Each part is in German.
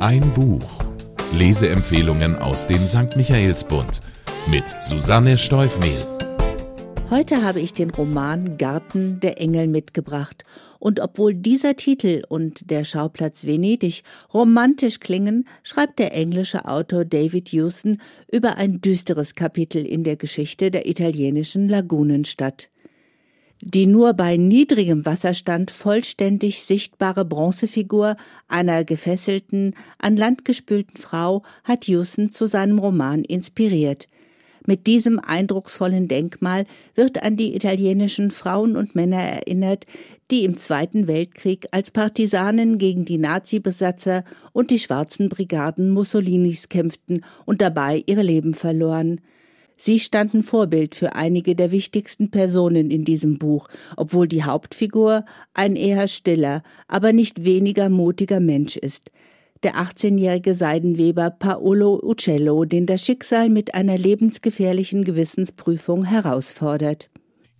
Ein Buch. Leseempfehlungen aus dem St. Michaelsbund mit Susanne Steufmehl. Heute habe ich den Roman Garten der Engel mitgebracht. Und obwohl dieser Titel und der Schauplatz Venedig romantisch klingen, schreibt der englische Autor David Hewson über ein düsteres Kapitel in der Geschichte der italienischen Lagunenstadt. Die nur bei niedrigem Wasserstand vollständig sichtbare Bronzefigur einer gefesselten, an Land gespülten Frau hat Hewson zu seinem Roman inspiriert. Mit diesem eindrucksvollen Denkmal wird an die italienischen Frauen und Männer erinnert, die im Zweiten Weltkrieg als Partisanen gegen die Nazi-Besatzer und die schwarzen Brigaden Mussolinis kämpften und dabei ihre Leben verloren. Sie standen Vorbild für einige der wichtigsten Personen in diesem Buch, obwohl die Hauptfigur ein eher stiller, aber nicht weniger mutiger Mensch ist der 18-jährige Seidenweber Paolo Uccello, den das Schicksal mit einer lebensgefährlichen Gewissensprüfung herausfordert.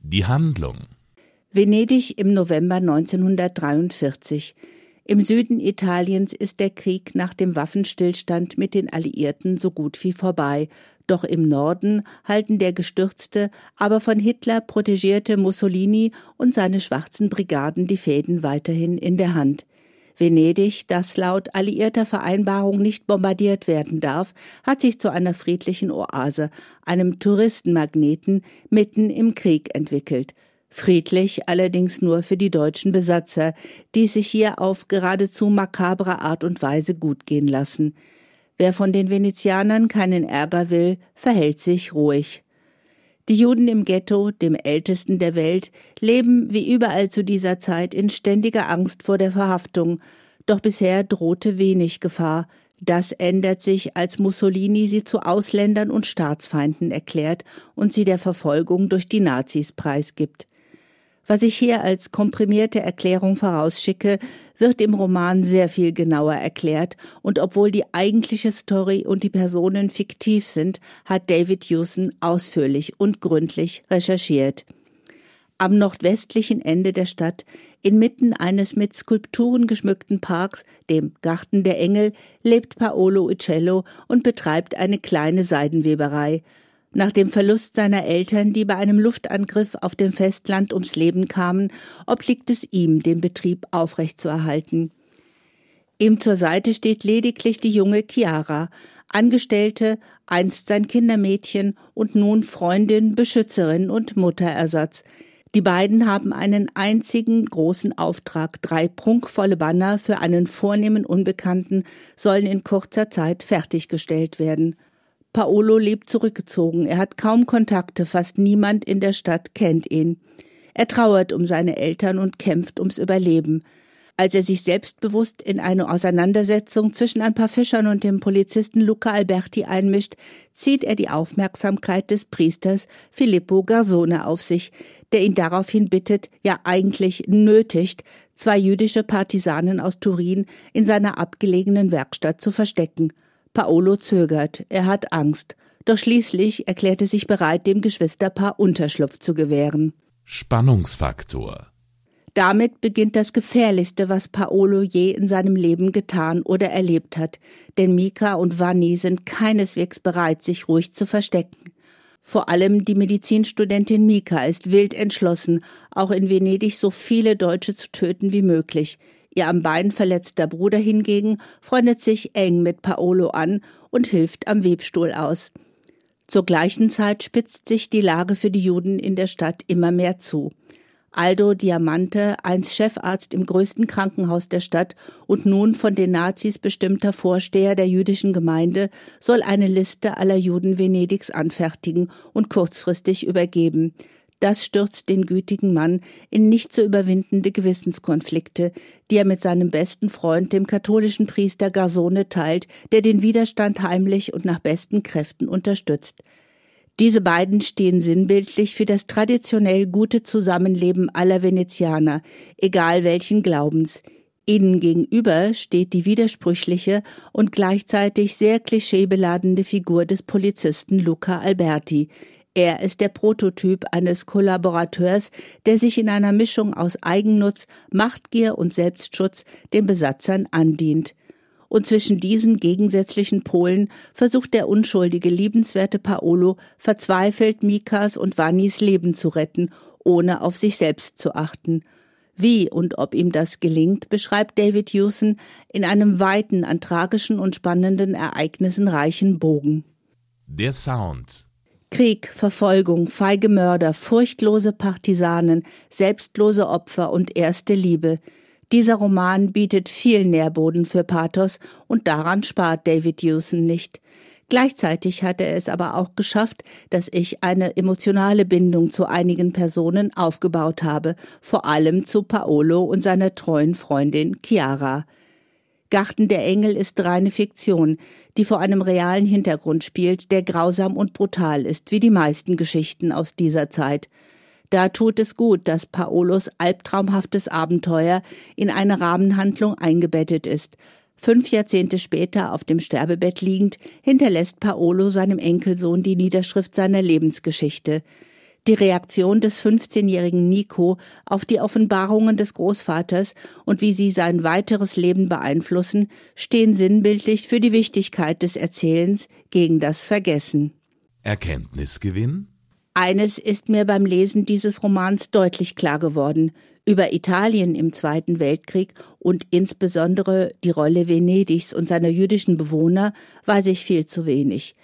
Die Handlung Venedig im November 1943. Im Süden Italiens ist der Krieg nach dem Waffenstillstand mit den Alliierten so gut wie vorbei, doch im Norden halten der gestürzte, aber von Hitler protegierte Mussolini und seine schwarzen Brigaden die Fäden weiterhin in der Hand. Venedig, das laut alliierter Vereinbarung nicht bombardiert werden darf, hat sich zu einer friedlichen Oase, einem Touristenmagneten mitten im Krieg entwickelt. Friedlich allerdings nur für die deutschen Besatzer, die sich hier auf geradezu makabre Art und Weise gut gehen lassen. Wer von den Venezianern keinen Ärger will, verhält sich ruhig. Die Juden im Ghetto, dem ältesten der Welt, leben wie überall zu dieser Zeit in ständiger Angst vor der Verhaftung, doch bisher drohte wenig Gefahr. Das ändert sich, als Mussolini sie zu Ausländern und Staatsfeinden erklärt und sie der Verfolgung durch die Nazis preisgibt. Was ich hier als komprimierte Erklärung vorausschicke, wird im Roman sehr viel genauer erklärt, und obwohl die eigentliche Story und die Personen fiktiv sind, hat David Hewson ausführlich und gründlich recherchiert. Am nordwestlichen Ende der Stadt, inmitten eines mit Skulpturen geschmückten Parks, dem Garten der Engel, lebt Paolo Uccello und betreibt eine kleine Seidenweberei, nach dem Verlust seiner Eltern, die bei einem Luftangriff auf dem Festland ums Leben kamen, obliegt es ihm, den Betrieb aufrechtzuerhalten. Ihm zur Seite steht lediglich die junge Chiara, Angestellte, einst sein Kindermädchen und nun Freundin, Beschützerin und Mutterersatz. Die beiden haben einen einzigen großen Auftrag. Drei prunkvolle Banner für einen vornehmen Unbekannten sollen in kurzer Zeit fertiggestellt werden. Paolo lebt zurückgezogen. Er hat kaum Kontakte, fast niemand in der Stadt kennt ihn. Er trauert um seine Eltern und kämpft ums Überleben. Als er sich selbstbewusst in eine Auseinandersetzung zwischen ein paar Fischern und dem Polizisten Luca Alberti einmischt, zieht er die Aufmerksamkeit des Priesters Filippo Garzone auf sich, der ihn daraufhin bittet, ja eigentlich nötigt, zwei jüdische Partisanen aus Turin in seiner abgelegenen Werkstatt zu verstecken. Paolo zögert, er hat Angst, doch schließlich erklärt er sich bereit, dem Geschwisterpaar Unterschlupf zu gewähren. Spannungsfaktor damit beginnt das Gefährlichste, was Paolo je in seinem Leben getan oder erlebt hat, denn Mika und Vanni sind keineswegs bereit, sich ruhig zu verstecken. Vor allem die Medizinstudentin Mika ist wild entschlossen, auch in Venedig so viele Deutsche zu töten wie möglich. Ihr am Bein verletzter Bruder hingegen freundet sich eng mit Paolo an und hilft am Webstuhl aus. Zur gleichen Zeit spitzt sich die Lage für die Juden in der Stadt immer mehr zu. Aldo Diamante, einst Chefarzt im größten Krankenhaus der Stadt und nun von den Nazis bestimmter Vorsteher der jüdischen Gemeinde, soll eine Liste aller Juden Venedigs anfertigen und kurzfristig übergeben. Das stürzt den gütigen Mann in nicht zu überwindende Gewissenskonflikte, die er mit seinem besten Freund, dem katholischen Priester Garzone, teilt, der den Widerstand heimlich und nach besten Kräften unterstützt. Diese beiden stehen sinnbildlich für das traditionell gute Zusammenleben aller Venezianer, egal welchen Glaubens. Ihnen gegenüber steht die widersprüchliche und gleichzeitig sehr klischeebeladene Figur des Polizisten Luca Alberti, er ist der Prototyp eines Kollaborateurs, der sich in einer Mischung aus Eigennutz, Machtgier und Selbstschutz den Besatzern andient. und zwischen diesen gegensätzlichen Polen versucht der unschuldige, liebenswerte Paolo verzweifelt Mikas und Vannis Leben zu retten, ohne auf sich selbst zu achten. Wie und ob ihm das gelingt, beschreibt David Hewson in einem weiten, an tragischen und spannenden Ereignissen reichen Bogen. Der Sound Krieg, Verfolgung, feige Mörder, furchtlose Partisanen, selbstlose Opfer und erste Liebe. Dieser Roman bietet viel Nährboden für Pathos und daran spart David Hewson nicht. Gleichzeitig hat er es aber auch geschafft, dass ich eine emotionale Bindung zu einigen Personen aufgebaut habe, vor allem zu Paolo und seiner treuen Freundin Chiara. Garten der Engel ist reine Fiktion, die vor einem realen Hintergrund spielt, der grausam und brutal ist, wie die meisten Geschichten aus dieser Zeit. Da tut es gut, dass Paolos albtraumhaftes Abenteuer in eine Rahmenhandlung eingebettet ist. Fünf Jahrzehnte später auf dem Sterbebett liegend, hinterlässt Paolo seinem Enkelsohn die Niederschrift seiner Lebensgeschichte. Die Reaktion des 15-jährigen Nico auf die Offenbarungen des Großvaters und wie sie sein weiteres Leben beeinflussen, stehen sinnbildlich für die Wichtigkeit des Erzählens gegen das Vergessen. Erkenntnisgewinn? Eines ist mir beim Lesen dieses Romans deutlich klar geworden. Über Italien im Zweiten Weltkrieg und insbesondere die Rolle Venedigs und seiner jüdischen Bewohner weiß ich viel zu wenig.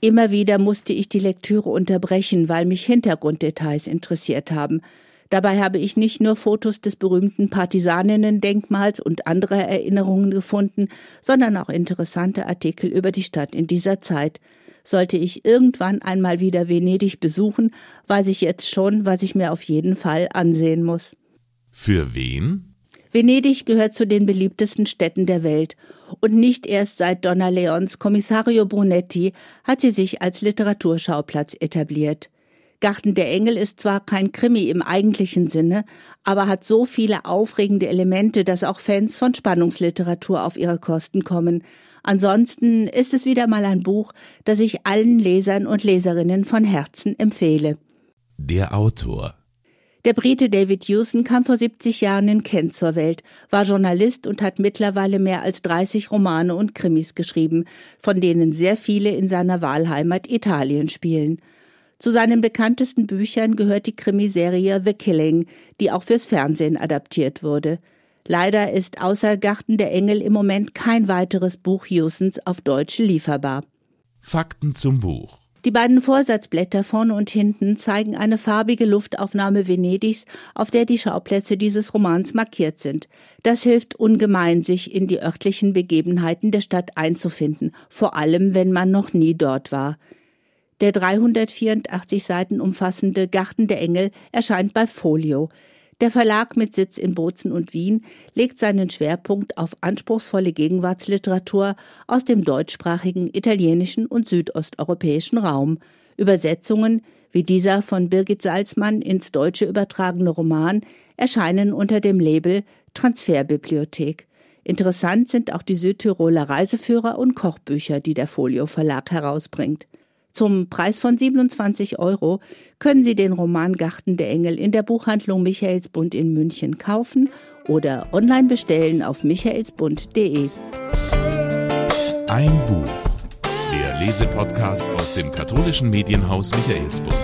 Immer wieder musste ich die Lektüre unterbrechen, weil mich Hintergrunddetails interessiert haben. Dabei habe ich nicht nur Fotos des berühmten Partisaninnen-Denkmals und andere Erinnerungen gefunden, sondern auch interessante Artikel über die Stadt in dieser Zeit. Sollte ich irgendwann einmal wieder Venedig besuchen, weiß ich jetzt schon, was ich mir auf jeden Fall ansehen muss. Für wen? Venedig gehört zu den beliebtesten Städten der Welt und nicht erst seit Donna Leons Kommissario Brunetti hat sie sich als Literaturschauplatz etabliert. Garten der Engel ist zwar kein Krimi im eigentlichen Sinne, aber hat so viele aufregende Elemente, dass auch Fans von Spannungsliteratur auf ihre Kosten kommen. Ansonsten ist es wieder mal ein Buch, das ich allen Lesern und Leserinnen von Herzen empfehle. Der Autor der Brite David Hewson kam vor 70 Jahren in Kent zur Welt, war Journalist und hat mittlerweile mehr als 30 Romane und Krimis geschrieben, von denen sehr viele in seiner Wahlheimat Italien spielen. Zu seinen bekanntesten Büchern gehört die Krimiserie The Killing, die auch fürs Fernsehen adaptiert wurde. Leider ist außer Garten der Engel im Moment kein weiteres Buch Hewsons auf Deutsch lieferbar. Fakten zum Buch die beiden Vorsatzblätter vorne und hinten zeigen eine farbige Luftaufnahme Venedigs, auf der die Schauplätze dieses Romans markiert sind. Das hilft ungemein, sich in die örtlichen Begebenheiten der Stadt einzufinden, vor allem wenn man noch nie dort war. Der 384 Seiten umfassende Garten der Engel erscheint bei Folio. Der Verlag mit Sitz in Bozen und Wien legt seinen Schwerpunkt auf anspruchsvolle Gegenwartsliteratur aus dem deutschsprachigen, italienischen und südosteuropäischen Raum. Übersetzungen, wie dieser von Birgit Salzmann ins Deutsche übertragene Roman, erscheinen unter dem Label Transferbibliothek. Interessant sind auch die Südtiroler Reiseführer und Kochbücher, die der Folio Verlag herausbringt. Zum Preis von 27 Euro können Sie den Roman Garten der Engel in der Buchhandlung Michaelsbund in München kaufen oder online bestellen auf michaelsbund.de. Ein Buch. Der Lesepodcast aus dem katholischen Medienhaus Michaelsbund.